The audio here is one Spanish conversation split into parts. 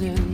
losing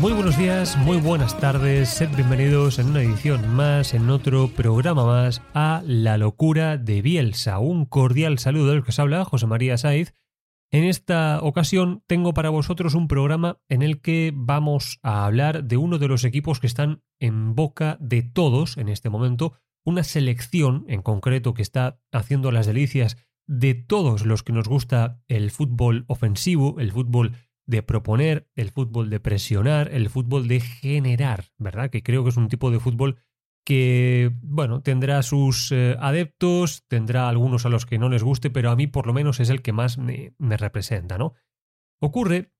Muy buenos días, muy buenas tardes, sed bienvenidos en una edición más, en otro programa más, a La Locura de Bielsa. Un cordial saludo del que os habla José María Saiz. En esta ocasión tengo para vosotros un programa en el que vamos a hablar de uno de los equipos que están en boca de todos en este momento, una selección en concreto que está haciendo las delicias de todos los que nos gusta el fútbol ofensivo, el fútbol de proponer, el fútbol de presionar, el fútbol de generar, ¿verdad? Que creo que es un tipo de fútbol que, bueno, tendrá sus eh, adeptos, tendrá algunos a los que no les guste, pero a mí por lo menos es el que más me, representa, ¿no? Ocurre,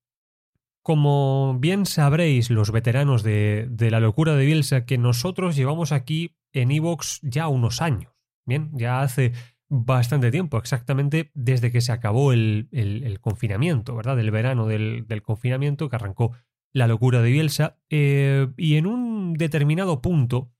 como bien sabréis los veteranos de, de la locura de Bielsa, que nosotros llevamos aquí en Evox ya unos años, ¿bien? Ya hace bastante tiempo, exactamente desde que se acabó el, confinamiento, ¿verdad? Del verano del, confinamiento que arrancó la locura de Bielsa. Eh, y en un determinado punto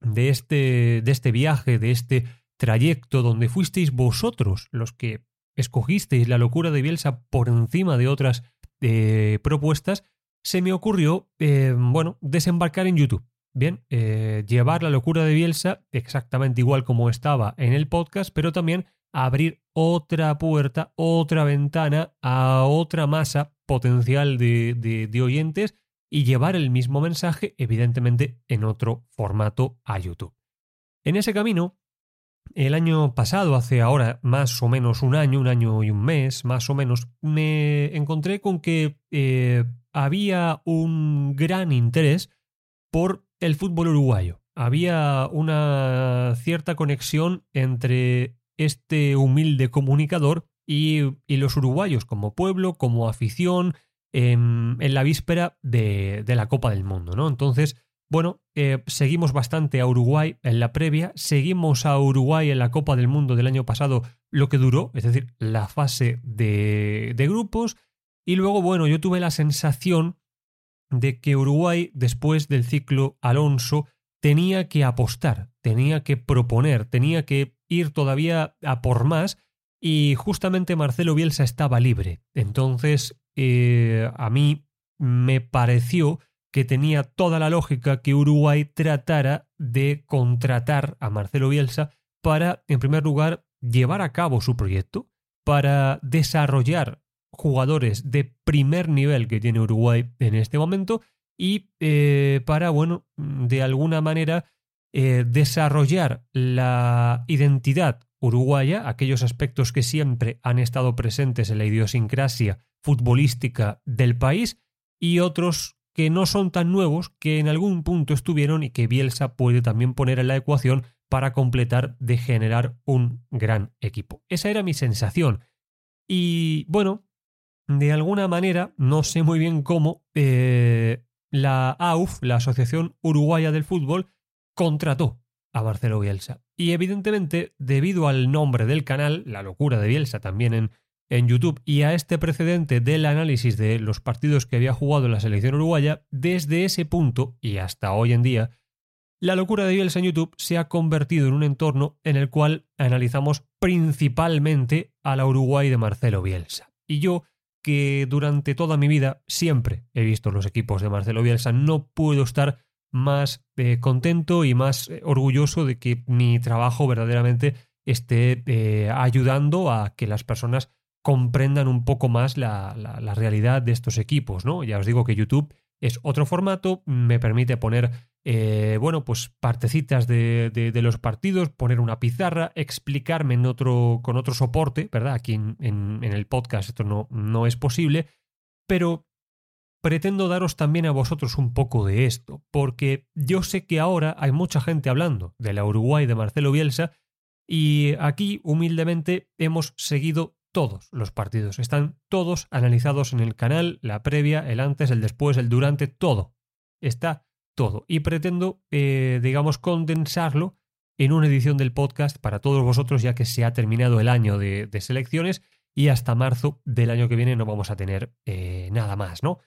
de este, de este viaje, de este trayecto donde fuisteis vosotros los que escogisteis la locura de Bielsa por encima de otras eh, propuestas, se me ocurrió, eh, bueno, desembarcar en YouTube. Bien, eh, llevar la locura de Bielsa exactamente igual como estaba en el podcast, pero también abrir otra puerta, otra ventana a otra masa potencial de, de oyentes y llevar el mismo mensaje, evidentemente, en otro formato a YouTube. En ese camino, el año pasado, hace ahora más o menos un año, un año y un mes, más o menos, me encontré con que eh, había un gran interés por el fútbol uruguayo. Había una cierta conexión entre este humilde comunicador y, los uruguayos como pueblo, como afición, en, la víspera de, la Copa del Mundo, ¿no? Entonces, bueno, eh, seguimos bastante a Uruguay en la previa, seguimos a Uruguay en la Copa del Mundo del año pasado, lo que duró, es decir, la fase de, de grupos, y luego, bueno, yo tuve la sensación de que Uruguay, después del ciclo Alonso, tenía que apostar, tenía que proponer, tenía que ir todavía a por más y justamente Marcelo Bielsa estaba libre. Entonces, eh, a mí me pareció que tenía toda la lógica que Uruguay tratara de contratar a Marcelo Bielsa para, en primer lugar, llevar a cabo su proyecto, para desarrollar jugadores de primer nivel que tiene Uruguay en este momento y eh, para, bueno, de alguna manera eh, desarrollar la identidad uruguaya, aquellos aspectos que siempre han estado presentes en la idiosincrasia futbolística del país y otros que no son tan nuevos, que en algún punto estuvieron y que Bielsa puede también poner en la ecuación para completar de generar un gran equipo. Esa era mi sensación. Y bueno, de alguna manera, no sé muy bien cómo, eh, la AUF, la Asociación Uruguaya del Fútbol, contrató a Marcelo Bielsa. Y evidentemente, debido al nombre del canal, La locura de Bielsa también en, en YouTube, y a este precedente del análisis de los partidos que había jugado en la selección uruguaya, desde ese punto y hasta hoy en día, la locura de Bielsa en YouTube se ha convertido en un entorno en el cual analizamos principalmente a la Uruguay de Marcelo Bielsa. Y yo que durante toda mi vida siempre he visto los equipos de Marcelo Bielsa. No puedo estar más eh, contento y más eh, orgulloso de que mi trabajo verdaderamente esté eh, ayudando a que las personas comprendan un poco más la, la, realidad de estos equipos, ¿no? Ya os digo que YouTube es otro formato, me permite poner eh, bueno, pues partecitas de, los partidos, poner una pizarra, explicarme en otro, con otro soporte, ¿verdad? Aquí en, en, el podcast esto no, no es posible, pero pretendo daros también a vosotros un poco de esto, porque yo sé que ahora hay mucha gente hablando de la Uruguay de Marcelo Bielsa y aquí humildemente hemos seguido todos los partidos, están todos analizados en el canal, la previa, el antes, el después, el durante, todo. Está todo. Y pretendo, eh, digamos, condensarlo en una edición del podcast para todos vosotros, ya que se ha terminado el año de, selecciones y hasta marzo del año que viene no vamos a tener eh, nada más, ¿no?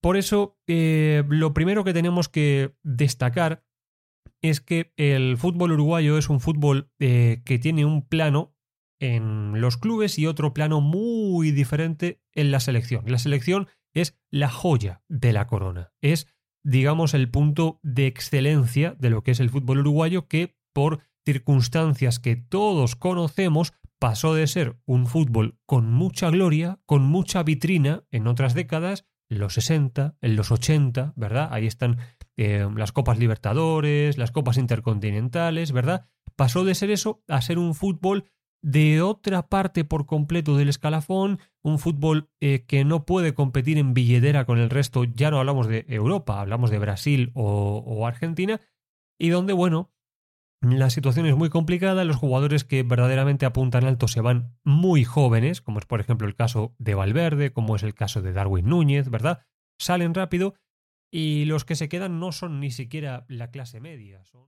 Por eso, eh, lo primero que tenemos que destacar es que el fútbol uruguayo es un fútbol que tiene un plano en los clubes y otro plano muy diferente en la selección. La selección es la joya de la corona. Es, digamos, el punto de excelencia de lo que es el fútbol uruguayo que por circunstancias que todos conocemos pasó de ser un fútbol con mucha gloria, con mucha vitrina en otras décadas, en los 60, en los 80, ¿verdad? Ahí están eh, las Copas Libertadores, las Copas Intercontinentales, ¿verdad? Pasó de ser eso a ser un fútbol de otra parte por completo del escalafón, un fútbol eh, que no puede competir en billetera con el resto, ya no hablamos de Europa, hablamos de Brasil o, o Argentina, y donde, bueno, la situación es muy complicada, los jugadores que verdaderamente apuntan alto se van muy jóvenes, como es por ejemplo el caso de Valverde, como es el caso de Darwin Núñez, ¿verdad? Salen rápido y los que se quedan no son ni siquiera la clase media. Son...